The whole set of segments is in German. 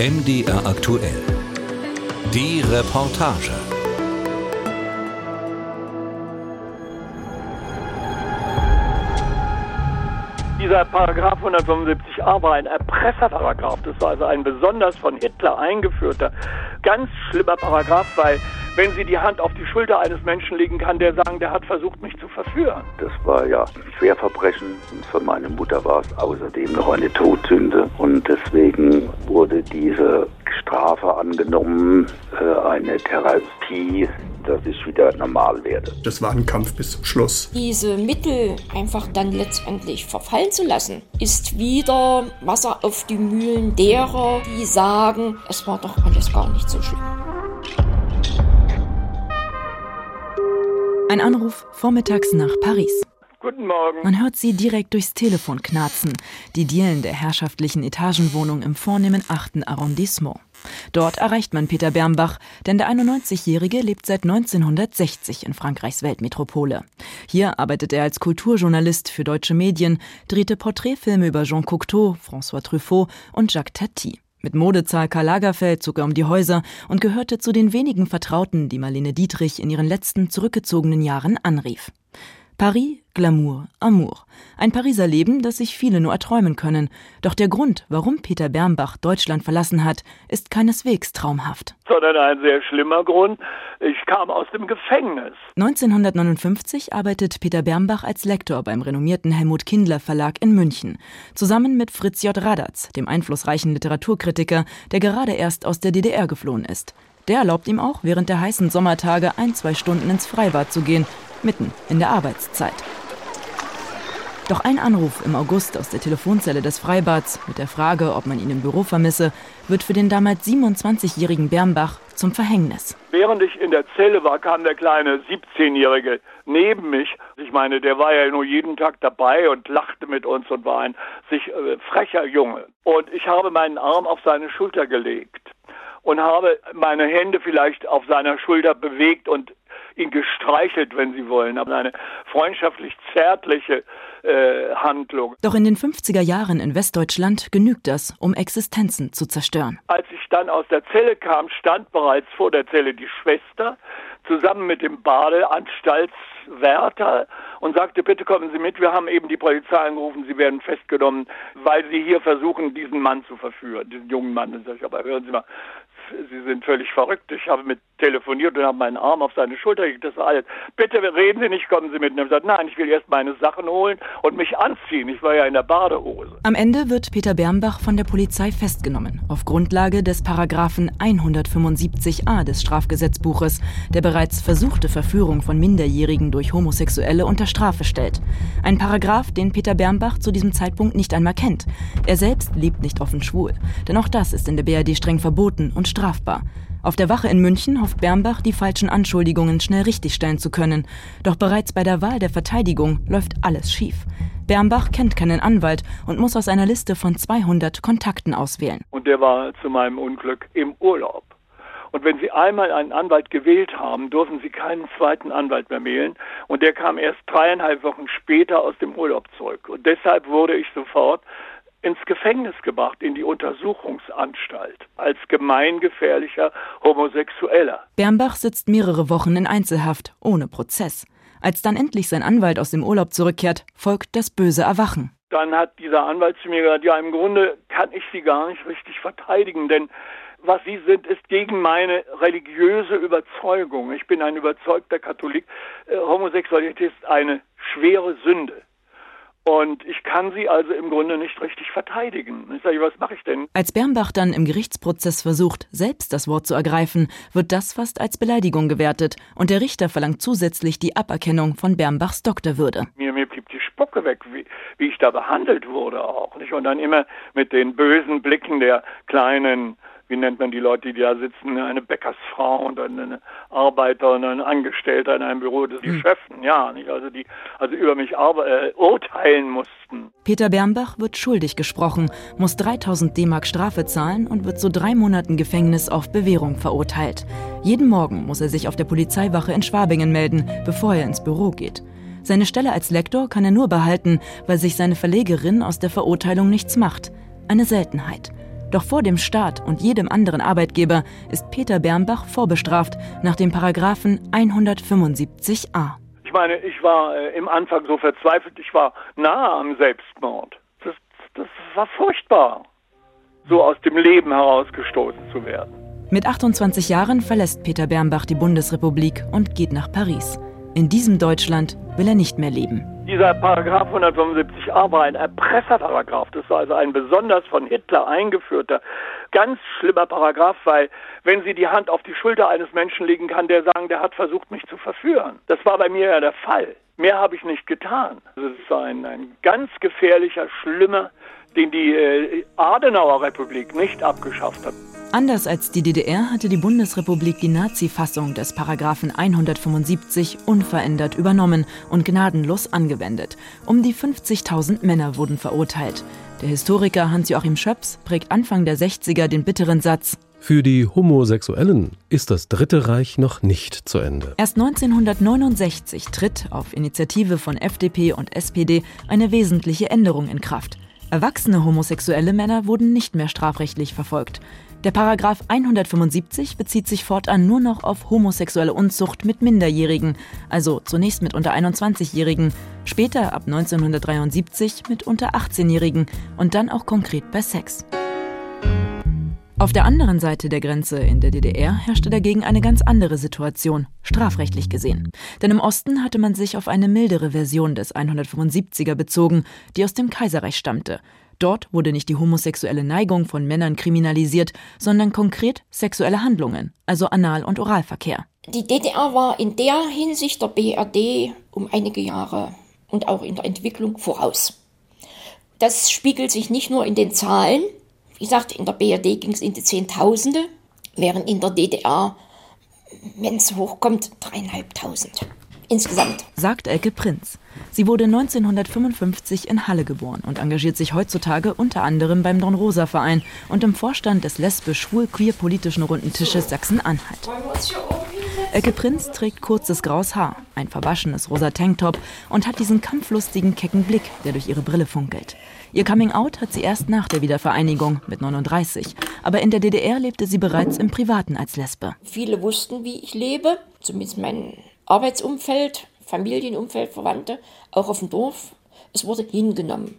MDR aktuell. Die Reportage. Dieser Paragraph 175a war ein Erpresserparagraph. Das war also ein besonders von Hitler eingeführter, ganz schlimmer Paragraph, weil wenn sie die Hand auf die Schulter eines Menschen legen kann, der sagen, der hat versucht, mich zu verführen. Das war ja Schwerverbrechen und für meine Mutter war es außerdem noch eine Todsünde und deswegen wurde diese Strafe angenommen, äh, eine Therapie, dass ich wieder normal werde. Das war ein Kampf bis zum Schluss. Diese Mittel einfach dann letztendlich verfallen zu lassen, ist wieder Wasser auf die Mühlen derer, die sagen, es war doch alles gar nicht so schlimm. Ein Anruf vormittags nach Paris. Guten Morgen. Man hört sie direkt durchs Telefon knarzen, die Dielen der herrschaftlichen Etagenwohnung im vornehmen 8. Arrondissement. Dort erreicht man Peter Bernbach, denn der 91-Jährige lebt seit 1960 in Frankreichs Weltmetropole. Hier arbeitet er als Kulturjournalist für deutsche Medien, drehte Porträtfilme über Jean Cocteau, François Truffaut und Jacques Tati. Mit Modezahl Karl Lagerfeld zog er um die Häuser und gehörte zu den wenigen Vertrauten, die Marlene Dietrich in ihren letzten zurückgezogenen Jahren anrief. Paris, Glamour, Amour. Ein Pariser Leben, das sich viele nur erträumen können. Doch der Grund, warum Peter Bernbach Deutschland verlassen hat, ist keineswegs traumhaft. Sondern ein sehr schlimmer Grund. Ich kam aus dem Gefängnis. 1959 arbeitet Peter Bernbach als Lektor beim renommierten Helmut Kindler Verlag in München. Zusammen mit Fritz J. Radatz, dem einflussreichen Literaturkritiker, der gerade erst aus der DDR geflohen ist. Der erlaubt ihm auch, während der heißen Sommertage ein, zwei Stunden ins Freibad zu gehen, mitten in der Arbeitszeit. Doch ein Anruf im August aus der Telefonzelle des Freibads mit der Frage, ob man ihn im Büro vermisse, wird für den damals 27-jährigen Bernbach zum Verhängnis. Während ich in der Zelle war, kam der kleine 17-Jährige neben mich. Ich meine, der war ja nur jeden Tag dabei und lachte mit uns und war ein sich äh, frecher Junge. Und ich habe meinen Arm auf seine Schulter gelegt und habe meine Hände vielleicht auf seiner Schulter bewegt und ihn gestreichelt, wenn Sie wollen, aber eine freundschaftlich zärtliche äh, Handlung. Doch in den 50er Jahren in Westdeutschland genügt das, um Existenzen zu zerstören. Als ich dann aus der Zelle kam, stand bereits vor der Zelle die Schwester zusammen mit dem Badeanstaltswärter und sagte, bitte kommen Sie mit, wir haben eben die Polizei angerufen, Sie werden festgenommen, weil Sie hier versuchen, diesen Mann zu verführen, diesen jungen Mann. Dann sage ich, aber hören Sie mal, Sie sind völlig verrückt. Ich habe mit telefoniert und habe meinen Arm auf seine Schulter gelegt. Das war alles. Bitte reden Sie nicht, kommen Sie mit. Und er hat gesagt, nein, ich will erst meine Sachen holen und mich anziehen. Ich war ja in der Badehose. Am Ende wird Peter Bernbach von der Polizei festgenommen, auf Grundlage des Paragraphen 175a des Strafgesetzbuches, der bereits versuchte Verführung von Minderjährigen durch Homosexuelle unter Strafe stellt. Ein Paragraph, den Peter Bernbach zu diesem Zeitpunkt nicht einmal kennt. Er selbst lebt nicht offen schwul, denn auch das ist in der BRD streng verboten und strafbar. Auf der Wache in München hofft Bernbach, die falschen Anschuldigungen schnell richtigstellen zu können. Doch bereits bei der Wahl der Verteidigung läuft alles schief. Bernbach kennt keinen Anwalt und muss aus einer Liste von 200 Kontakten auswählen. Und der war zu meinem Unglück im Urlaub. Und wenn Sie einmal einen Anwalt gewählt haben, dürfen Sie keinen zweiten Anwalt mehr wählen. Und der kam erst dreieinhalb Wochen später aus dem Urlaub zurück. Und deshalb wurde ich sofort ins Gefängnis gebracht, in die Untersuchungsanstalt, als gemeingefährlicher Homosexueller. Bernbach sitzt mehrere Wochen in Einzelhaft, ohne Prozess. Als dann endlich sein Anwalt aus dem Urlaub zurückkehrt, folgt das böse Erwachen. Dann hat dieser Anwalt zu mir gesagt, ja, im Grunde kann ich Sie gar nicht richtig verteidigen, denn was Sie sind, ist gegen meine religiöse Überzeugung. Ich bin ein überzeugter Katholik. Äh, Homosexualität ist eine schwere Sünde. Und ich kann sie also im Grunde nicht richtig verteidigen. Ich sage, was mache ich denn? Als Bernbach dann im Gerichtsprozess versucht, selbst das Wort zu ergreifen, wird das fast als Beleidigung gewertet und der Richter verlangt zusätzlich die Aberkennung von Bernbachs Doktorwürde. Mir, mir blieb die Spucke weg, wie, wie ich da behandelt wurde auch. Nicht? Und dann immer mit den bösen Blicken der kleinen wie nennt man die Leute, die da sitzen, eine Bäckersfrau und eine Arbeiter und ein Angestellter in einem Büro, das die hm. Schöffen, ja, nicht? Also die also über mich äh, urteilen mussten. Peter Bernbach wird schuldig gesprochen, muss 3000 D-Mark Strafe zahlen und wird zu drei Monaten Gefängnis auf Bewährung verurteilt. Jeden Morgen muss er sich auf der Polizeiwache in Schwabingen melden, bevor er ins Büro geht. Seine Stelle als Lektor kann er nur behalten, weil sich seine Verlegerin aus der Verurteilung nichts macht. Eine Seltenheit. Doch vor dem Staat und jedem anderen Arbeitgeber ist Peter Bernbach vorbestraft nach dem Paragraphen 175a. Ich meine, ich war äh, im Anfang so verzweifelt, ich war nahe am Selbstmord. Das, das war furchtbar, so aus dem Leben herausgestoßen zu werden. Mit 28 Jahren verlässt Peter Bernbach die Bundesrepublik und geht nach Paris. In diesem Deutschland will er nicht mehr leben. Dieser Paragraph 175a war ein Erpresserparagraph. Das war also ein besonders von Hitler eingeführter, ganz schlimmer Paragraph, weil wenn sie die Hand auf die Schulter eines Menschen legen kann, der sagen, der hat versucht, mich zu verführen. Das war bei mir ja der Fall. Mehr habe ich nicht getan. Das ist ein, ein ganz gefährlicher, schlimmer, den die äh, Adenauer Republik nicht abgeschafft hat. Anders als die DDR hatte die Bundesrepublik die Nazi-Fassung des Paragraphen 175 unverändert übernommen und gnadenlos angewendet. Um die 50.000 Männer wurden verurteilt. Der Historiker Hans-Joachim Schöps prägt Anfang der 60er den bitteren Satz: Für die Homosexuellen ist das Dritte Reich noch nicht zu Ende. Erst 1969 tritt auf Initiative von FDP und SPD eine wesentliche Änderung in Kraft. Erwachsene homosexuelle Männer wurden nicht mehr strafrechtlich verfolgt. Der Paragraph 175 bezieht sich fortan nur noch auf homosexuelle Unzucht mit Minderjährigen, also zunächst mit unter 21-Jährigen, später ab 1973 mit unter 18-Jährigen und dann auch konkret bei Sex. Auf der anderen Seite der Grenze in der DDR herrschte dagegen eine ganz andere Situation, strafrechtlich gesehen. Denn im Osten hatte man sich auf eine mildere Version des 175er bezogen, die aus dem Kaiserreich stammte. Dort wurde nicht die homosexuelle Neigung von Männern kriminalisiert, sondern konkret sexuelle Handlungen, also Anal- und Oralverkehr. Die DDR war in der Hinsicht der BRD um einige Jahre und auch in der Entwicklung voraus. Das spiegelt sich nicht nur in den Zahlen. Wie gesagt, in der BRD ging es in die Zehntausende, während in der DDR, wenn es hochkommt, dreieinhalbtausend insgesamt. Sagt Elke Prinz. Sie wurde 1955 in Halle geboren und engagiert sich heutzutage unter anderem beim Dornrosa-Verein und im Vorstand des lesbisch-schwul-queer-politischen Runden Tisches Sachsen-Anhalt. Elke Prinz trägt kurzes graues Haar, ein verwaschenes rosa Tanktop und hat diesen kampflustigen, kecken Blick, der durch ihre Brille funkelt. Ihr Coming-out hat sie erst nach der Wiedervereinigung mit 39. Aber in der DDR lebte sie bereits im Privaten als Lesbe. Viele wussten, wie ich lebe, zumindest mein Arbeitsumfeld, Familienumfeld, Verwandte, auch auf dem Dorf. Es wurde hingenommen.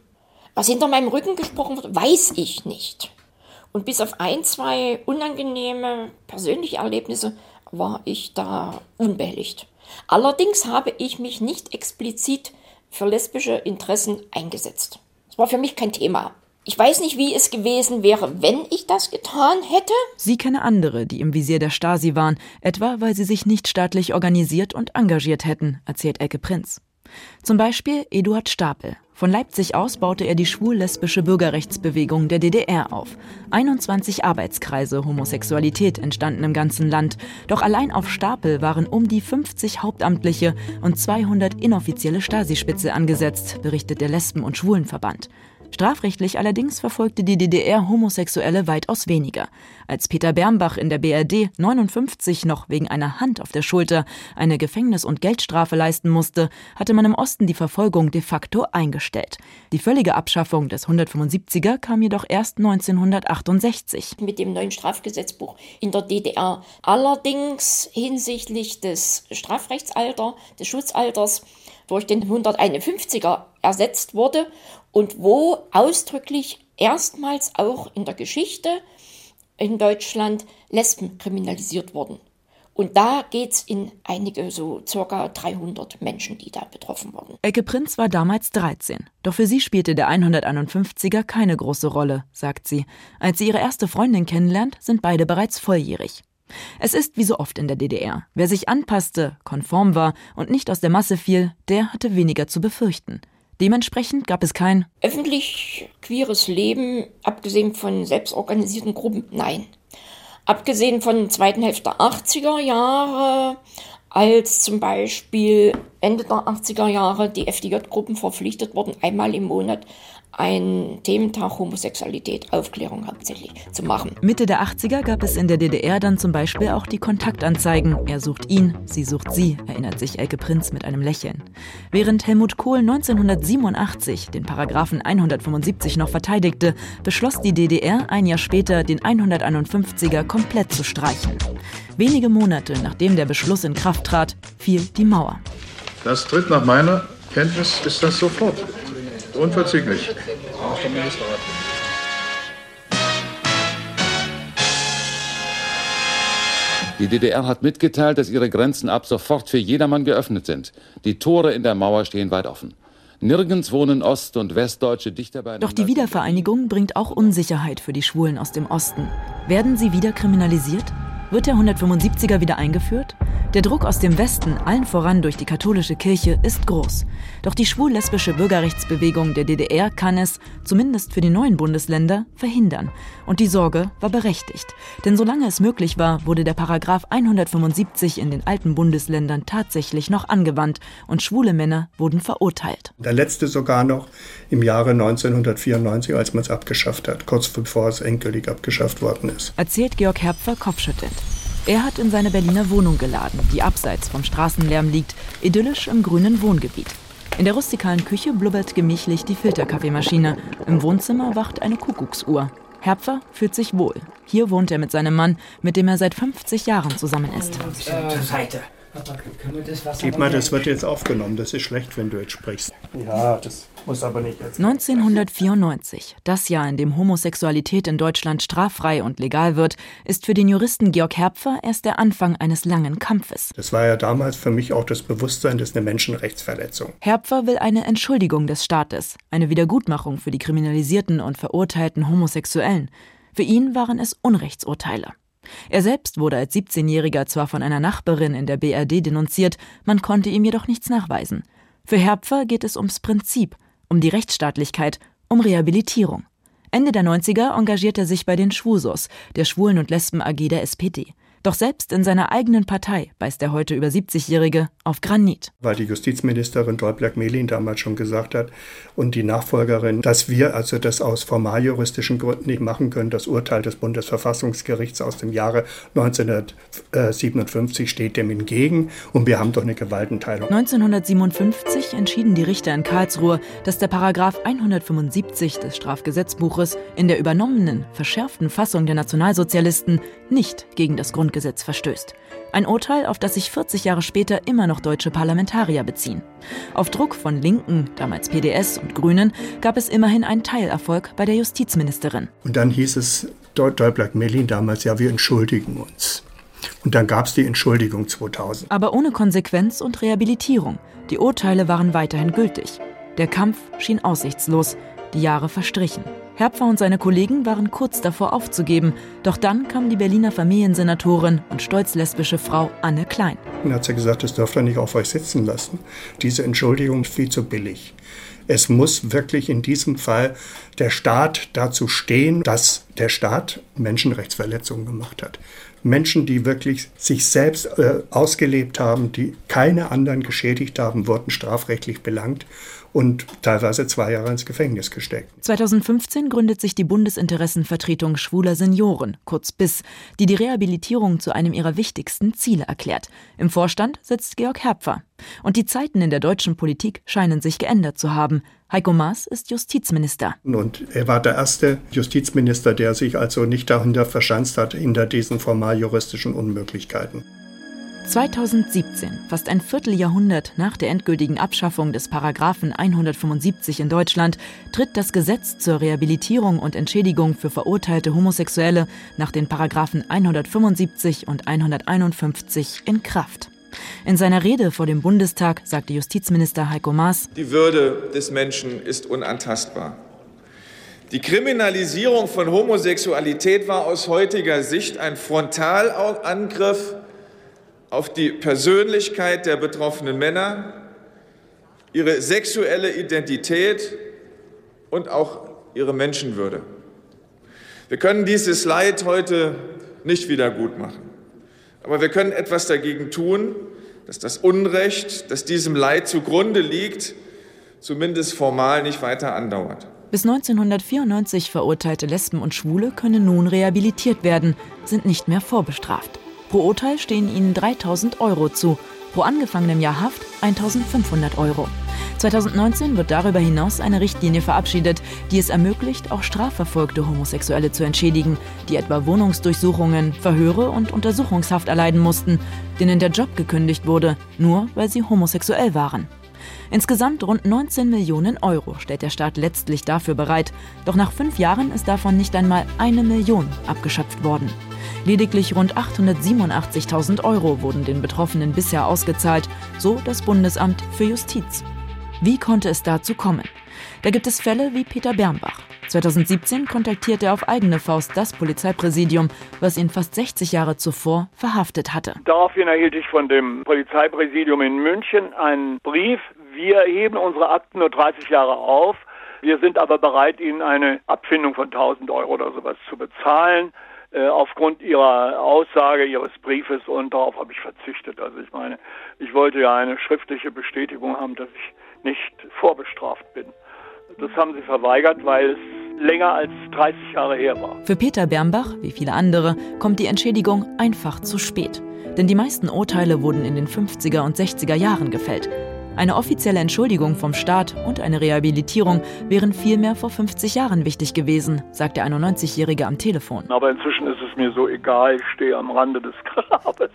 Was hinter meinem Rücken gesprochen wird, weiß ich nicht. Und bis auf ein, zwei unangenehme persönliche Erlebnisse war ich da unbehelligt. Allerdings habe ich mich nicht explizit für lesbische Interessen eingesetzt. Das war für mich kein Thema. Ich weiß nicht, wie es gewesen wäre, wenn ich das getan hätte. Sie kenne andere, die im Visier der Stasi waren, etwa weil sie sich nicht staatlich organisiert und engagiert hätten, erzählt Elke Prinz. Zum Beispiel Eduard Stapel. Von Leipzig aus baute er die schwul-lesbische Bürgerrechtsbewegung der DDR auf. 21 Arbeitskreise Homosexualität entstanden im ganzen Land. Doch allein auf Stapel waren um die 50 Hauptamtliche und 200 inoffizielle Stasi-Spitze angesetzt, berichtet der Lesben- und Schwulenverband. Strafrechtlich allerdings verfolgte die DDR Homosexuelle weitaus weniger. Als Peter Bernbach in der BRD 59 noch wegen einer Hand auf der Schulter eine Gefängnis- und Geldstrafe leisten musste, hatte man im Osten die Verfolgung de facto eingestellt. Die völlige Abschaffung des 175er kam jedoch erst 1968. Mit dem neuen Strafgesetzbuch in der DDR. Allerdings hinsichtlich des Strafrechtsalters, des Schutzalters, durch den 151er ersetzt wurde und wo ausdrücklich erstmals auch in der Geschichte in Deutschland Lesben kriminalisiert wurden. Und da geht es in einige, so circa 300 Menschen, die da betroffen wurden. Ecke Prinz war damals 13. Doch für sie spielte der 151er keine große Rolle, sagt sie. Als sie ihre erste Freundin kennenlernt, sind beide bereits volljährig. Es ist wie so oft in der DDR. Wer sich anpasste, konform war und nicht aus der Masse fiel, der hatte weniger zu befürchten. Dementsprechend gab es kein öffentlich queeres Leben, abgesehen von selbstorganisierten Gruppen. Nein. Abgesehen von der zweiten Hälfte der 80er Jahre, als zum Beispiel Ende der 80er Jahre die FDJ-Gruppen verpflichtet wurden, einmal im Monat einen Thementag Homosexualität, Aufklärung hauptsächlich zu machen. Mitte der 80er gab es in der DDR dann zum Beispiel auch die Kontaktanzeigen. Er sucht ihn, sie sucht sie, erinnert sich Elke Prinz mit einem Lächeln. Während Helmut Kohl 1987 den Paragraphen 175 noch verteidigte, beschloss die DDR ein Jahr später, den 151er komplett zu streichen. Wenige Monate nachdem der Beschluss in Kraft trat, fiel die Mauer. Das tritt nach meiner Kenntnis ist das sofort. Unverzüglich. Die DDR hat mitgeteilt, dass ihre Grenzen ab sofort für jedermann geöffnet sind. Die Tore in der Mauer stehen weit offen. Nirgends wohnen Ost- und Westdeutsche dichter beieinander. Doch die Wiedervereinigung bringt auch Unsicherheit für die Schwulen aus dem Osten. Werden sie wieder kriminalisiert? Wird der 175er wieder eingeführt? Der Druck aus dem Westen, allen voran durch die katholische Kirche, ist groß. Doch die schwul-lesbische Bürgerrechtsbewegung der DDR kann es, zumindest für die neuen Bundesländer, verhindern. Und die Sorge war berechtigt. Denn solange es möglich war, wurde der Paragraph 175 in den alten Bundesländern tatsächlich noch angewandt und schwule Männer wurden verurteilt. Der letzte sogar noch im Jahre 1994, als man es abgeschafft hat, kurz bevor es endgültig abgeschafft worden ist. Erzählt Georg Herpfer kopfschüttelnd. Er hat in seine Berliner Wohnung geladen, die abseits vom Straßenlärm liegt, idyllisch im grünen Wohngebiet. In der rustikalen Küche blubbert gemächlich die Filterkaffeemaschine. Im Wohnzimmer wacht eine Kuckucksuhr. Herpfer fühlt sich wohl. Hier wohnt er mit seinem Mann, mit dem er seit 50 Jahren zusammen ist. Äh, Seite. Gib mal, das wird jetzt aufgenommen. Das ist schlecht, wenn du jetzt sprichst. Ja, das muss aber nicht jetzt. 1994, das Jahr, in dem Homosexualität in Deutschland straffrei und legal wird, ist für den Juristen Georg Herpfer erst der Anfang eines langen Kampfes. Das war ja damals für mich auch das Bewusstsein, das ist eine Menschenrechtsverletzung. Herpfer will eine Entschuldigung des Staates, eine Wiedergutmachung für die kriminalisierten und verurteilten Homosexuellen. Für ihn waren es Unrechtsurteile. Er selbst wurde als 17-Jähriger zwar von einer Nachbarin in der BRD denunziert, man konnte ihm jedoch nichts nachweisen. Für Herpfer geht es ums Prinzip, um die Rechtsstaatlichkeit, um Rehabilitierung. Ende der 90er engagiert er sich bei den Schwusos, der Schwulen- und Lesben AG der SPD. Doch selbst in seiner eigenen Partei beißt der heute über 70-Jährige auf Granit. Weil die Justizministerin Däubler-Melin damals schon gesagt hat und die Nachfolgerin, dass wir also das aus formaljuristischen Gründen nicht machen können. Das Urteil des Bundesverfassungsgerichts aus dem Jahre 1957 steht dem entgegen und wir haben doch eine Gewaltenteilung. 1957 entschieden die Richter in Karlsruhe, dass der Paragraph 175 des Strafgesetzbuches in der übernommenen, verschärften Fassung der Nationalsozialisten nicht gegen das Grundgesetz Grundgesetz verstößt. Ein Urteil, auf das sich 40 Jahre später immer noch deutsche Parlamentarier beziehen. Auf Druck von Linken, damals PDS und Grünen, gab es immerhin einen Teilerfolg bei der Justizministerin. Und dann hieß es Deublatt-Melin damals, ja, wir entschuldigen uns. Und dann gab es die Entschuldigung 2000. Aber ohne Konsequenz und Rehabilitierung. Die Urteile waren weiterhin gültig. Der Kampf schien aussichtslos. Die Jahre verstrichen. Herpfer und seine Kollegen waren kurz davor aufzugeben, doch dann kam die Berliner Familiensenatorin und stolz lesbische Frau Anne Klein. Dann hat sie gesagt, das dürft ihr nicht auf euch sitzen lassen. Diese Entschuldigung ist viel zu billig. Es muss wirklich in diesem Fall der Staat dazu stehen, dass der Staat Menschenrechtsverletzungen gemacht hat. Menschen, die wirklich sich selbst äh, ausgelebt haben, die keine anderen geschädigt haben, wurden strafrechtlich belangt und teilweise zwei Jahre ins Gefängnis gesteckt. 2015 gründet sich die Bundesinteressenvertretung schwuler Senioren, kurz BIS, die die Rehabilitierung zu einem ihrer wichtigsten Ziele erklärt. Im Vorstand sitzt Georg Herpfer. Und die Zeiten in der deutschen Politik scheinen sich geändert zu haben. Heiko Maas ist Justizminister. Und er war der erste Justizminister, der sich also nicht dahinter verschanzt hat, hinter diesen formal juristischen Unmöglichkeiten. 2017, fast ein Vierteljahrhundert nach der endgültigen Abschaffung des Paragraphen 175 in Deutschland, tritt das Gesetz zur Rehabilitierung und Entschädigung für verurteilte Homosexuelle nach den Paragraphen 175 und 151 in Kraft. In seiner Rede vor dem Bundestag sagte Justizminister Heiko Maas: Die Würde des Menschen ist unantastbar. Die Kriminalisierung von Homosexualität war aus heutiger Sicht ein Frontalangriff auf die Persönlichkeit der betroffenen Männer, ihre sexuelle Identität und auch ihre Menschenwürde. Wir können dieses Leid heute nicht wieder gut machen. Aber wir können etwas dagegen tun, dass das Unrecht, das diesem Leid zugrunde liegt, zumindest formal nicht weiter andauert. Bis 1994 verurteilte Lesben und Schwule können nun rehabilitiert werden, sind nicht mehr vorbestraft. Pro Urteil stehen ihnen 3000 Euro zu, pro angefangenem Jahr Haft 1500 Euro. 2019 wird darüber hinaus eine Richtlinie verabschiedet, die es ermöglicht, auch strafverfolgte Homosexuelle zu entschädigen, die etwa Wohnungsdurchsuchungen, Verhöre und Untersuchungshaft erleiden mussten, denen der Job gekündigt wurde, nur weil sie homosexuell waren. Insgesamt rund 19 Millionen Euro stellt der Staat letztlich dafür bereit, doch nach fünf Jahren ist davon nicht einmal eine Million abgeschöpft worden. Lediglich rund 887.000 Euro wurden den Betroffenen bisher ausgezahlt, so das Bundesamt für Justiz. Wie konnte es dazu kommen? Da gibt es Fälle wie Peter Bernbach. 2017 kontaktierte er auf eigene Faust das Polizeipräsidium, was ihn fast 60 Jahre zuvor verhaftet hatte. Daraufhin erhielt ich von dem Polizeipräsidium in München einen Brief. Wir heben unsere Akten nur 30 Jahre auf. Wir sind aber bereit, Ihnen eine Abfindung von 1000 Euro oder sowas zu bezahlen äh, aufgrund ihrer Aussage, ihres Briefes und darauf habe ich verzichtet. Also ich meine, ich wollte ja eine schriftliche Bestätigung haben, dass ich nicht vorbestraft bin. Das haben sie verweigert, weil es länger als 30 Jahre her war. Für Peter Bernbach, wie viele andere, kommt die Entschädigung einfach zu spät. Denn die meisten Urteile wurden in den 50er und 60er Jahren gefällt. Eine offizielle Entschuldigung vom Staat und eine Rehabilitierung wären vielmehr vor 50 Jahren wichtig gewesen, sagt der 91-Jährige am Telefon. Aber inzwischen ist es mir so egal, ich stehe am Rande des Grabes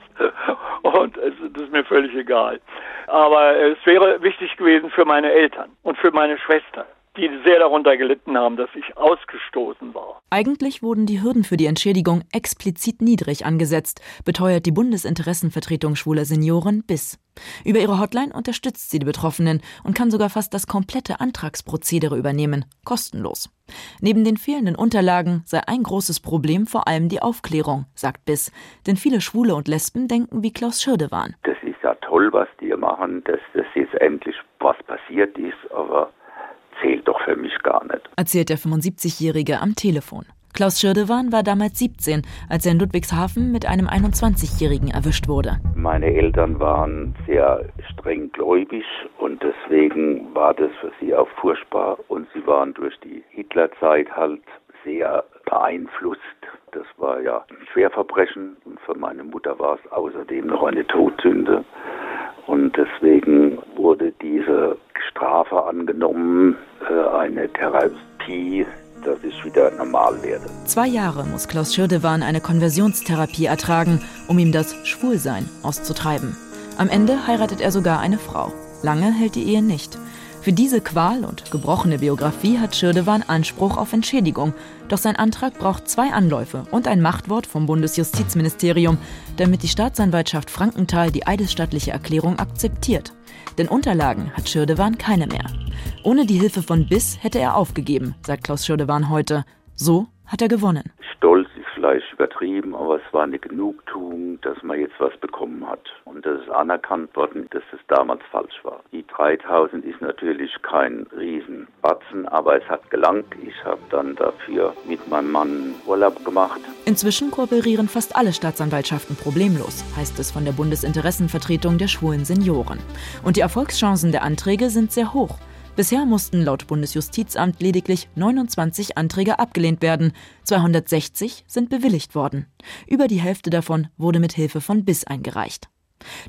und es ist mir völlig egal. Aber es wäre wichtig gewesen für meine Eltern und für meine Schwester die sehr darunter gelitten haben, dass ich ausgestoßen war. Eigentlich wurden die Hürden für die Entschädigung explizit niedrig angesetzt, beteuert die Bundesinteressenvertretung schwuler Senioren BIS. Über ihre Hotline unterstützt sie die Betroffenen und kann sogar fast das komplette Antragsprozedere übernehmen, kostenlos. Neben den fehlenden Unterlagen sei ein großes Problem vor allem die Aufklärung, sagt BIS. Denn viele Schwule und Lesben denken wie Klaus Schirdewan. Das ist ja toll, was die machen, dass das jetzt endlich was passiert ist, aber zählt doch für mich gar nicht. Erzählt der 75-Jährige am Telefon. Klaus Schirdewan war damals 17, als er in Ludwigshafen mit einem 21-Jährigen erwischt wurde. Meine Eltern waren sehr streng gläubig und deswegen war das für sie auch furchtbar. Und sie waren durch die Hitlerzeit halt sehr beeinflusst. Das war ja ein Schwerverbrechen und für meine Mutter war es außerdem noch eine Todsünde. Und deswegen wurde diese Strafe angenommen, äh, eine Therapie, dass ich wieder normal werde. Zwei Jahre muss Klaus Schirdewan eine Konversionstherapie ertragen, um ihm das Schwulsein auszutreiben. Am Ende heiratet er sogar eine Frau. Lange hält die Ehe nicht. Für diese Qual und gebrochene Biografie hat Schirdewan Anspruch auf Entschädigung. Doch sein Antrag braucht zwei Anläufe und ein Machtwort vom Bundesjustizministerium, damit die Staatsanwaltschaft Frankenthal die eidesstattliche Erklärung akzeptiert. Denn Unterlagen hat Schirdewan keine mehr. Ohne die Hilfe von Biss hätte er aufgegeben, sagt Klaus Schirdewan heute. So hat er gewonnen. Stolz vielleicht übertrieben, aber es war eine Genugtuung, dass man jetzt was bekommen hat. Und das ist anerkannt worden, dass es damals falsch war. Die 3000 ist natürlich kein Riesenbatzen, aber es hat gelangt. Ich habe dann dafür mit meinem Mann Urlaub gemacht. Inzwischen kooperieren fast alle Staatsanwaltschaften problemlos, heißt es von der Bundesinteressenvertretung der schwulen Senioren. Und die Erfolgschancen der Anträge sind sehr hoch. Bisher mussten laut Bundesjustizamt lediglich 29 Anträge abgelehnt werden, 260 sind bewilligt worden. Über die Hälfte davon wurde mit Hilfe von BIS eingereicht.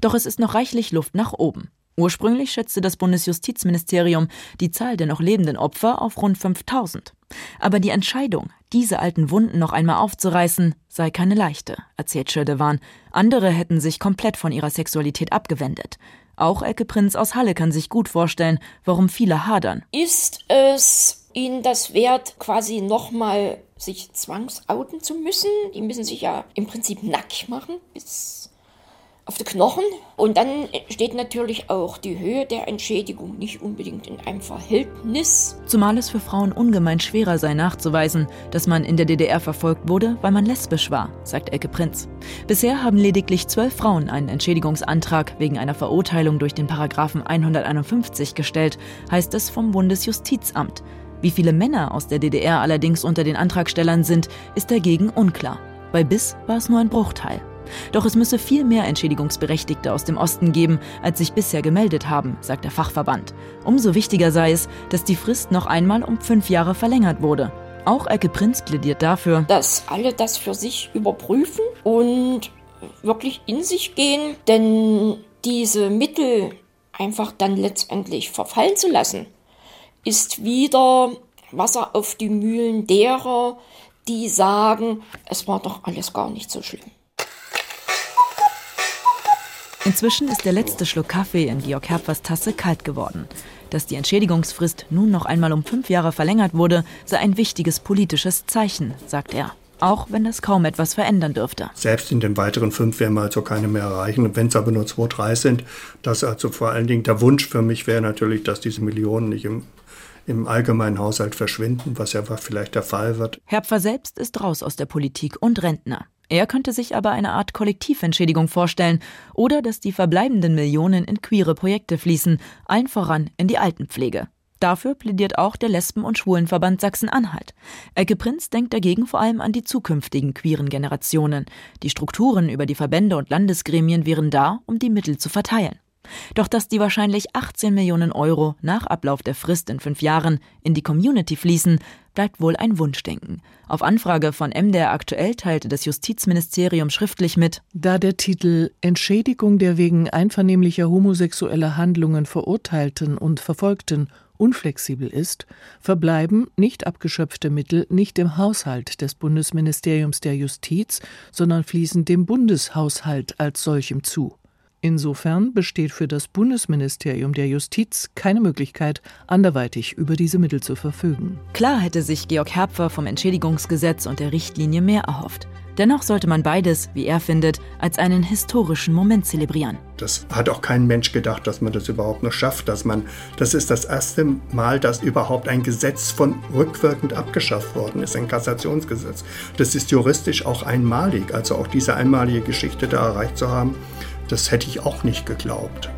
Doch es ist noch reichlich Luft nach oben. Ursprünglich schätzte das Bundesjustizministerium die Zahl der noch lebenden Opfer auf rund 5000. Aber die Entscheidung, diese alten Wunden noch einmal aufzureißen, sei keine leichte, erzählt Schirdewan. Andere hätten sich komplett von ihrer Sexualität abgewendet. Auch Elke Prinz aus Halle kann sich gut vorstellen, warum viele hadern. Ist es ihnen das wert, quasi nochmal sich zwangsouten zu müssen? Die müssen sich ja im Prinzip nackig machen, bis auf die Knochen. Und dann steht natürlich auch die Höhe der Entschädigung nicht unbedingt in einem Verhältnis. Zumal es für Frauen ungemein schwerer sei nachzuweisen, dass man in der DDR verfolgt wurde, weil man lesbisch war, sagt Elke Prinz. Bisher haben lediglich zwölf Frauen einen Entschädigungsantrag wegen einer Verurteilung durch den Paragraphen 151 gestellt, heißt es vom Bundesjustizamt. Wie viele Männer aus der DDR allerdings unter den Antragstellern sind, ist dagegen unklar. Bei BIS war es nur ein Bruchteil. Doch es müsse viel mehr Entschädigungsberechtigte aus dem Osten geben, als sich bisher gemeldet haben, sagt der Fachverband. Umso wichtiger sei es, dass die Frist noch einmal um fünf Jahre verlängert wurde. Auch Elke Prinz plädiert dafür, dass alle das für sich überprüfen und wirklich in sich gehen, denn diese Mittel einfach dann letztendlich verfallen zu lassen, ist wieder Wasser auf die Mühlen derer, die sagen, es war doch alles gar nicht so schlimm. Inzwischen ist der letzte Schluck Kaffee in Georg Herpfers Tasse kalt geworden. Dass die Entschädigungsfrist nun noch einmal um fünf Jahre verlängert wurde, sei ein wichtiges politisches Zeichen, sagt er. Auch wenn das kaum etwas verändern dürfte. Selbst in den weiteren fünf werden wir also keine mehr erreichen. Wenn es aber nur zwei, drei sind, dass also vor allen Dingen der Wunsch für mich wäre natürlich, dass diese Millionen nicht im im allgemeinen Haushalt verschwinden, was ja vielleicht der Fall wird. Herpfer selbst ist raus aus der Politik und Rentner. Er könnte sich aber eine Art Kollektiventschädigung vorstellen oder dass die verbleibenden Millionen in queere Projekte fließen, allen voran in die Altenpflege. Dafür plädiert auch der Lesben- und Schwulenverband Sachsen-Anhalt. Elke Prinz denkt dagegen vor allem an die zukünftigen queeren Generationen. Die Strukturen über die Verbände und Landesgremien wären da, um die Mittel zu verteilen. Doch dass die wahrscheinlich 18 Millionen Euro nach Ablauf der Frist in fünf Jahren in die Community fließen, bleibt wohl ein Wunschdenken. Auf Anfrage von MDR aktuell teilte das Justizministerium schriftlich mit, da der Titel Entschädigung der wegen einvernehmlicher homosexueller Handlungen Verurteilten und Verfolgten unflexibel ist, verbleiben nicht abgeschöpfte Mittel nicht im Haushalt des Bundesministeriums der Justiz, sondern fließen dem Bundeshaushalt als solchem zu. Insofern besteht für das Bundesministerium der Justiz keine Möglichkeit, anderweitig über diese Mittel zu verfügen. Klar hätte sich Georg Herpfer vom Entschädigungsgesetz und der Richtlinie mehr erhofft. Dennoch sollte man beides, wie er findet, als einen historischen Moment zelebrieren. Das hat auch kein Mensch gedacht, dass man das überhaupt noch schafft, dass man das ist das erste Mal, dass überhaupt ein Gesetz von rückwirkend abgeschafft worden ist, ein Kassationsgesetz. Das ist juristisch auch einmalig, also auch diese einmalige Geschichte da erreicht zu haben, das hätte ich auch nicht geglaubt.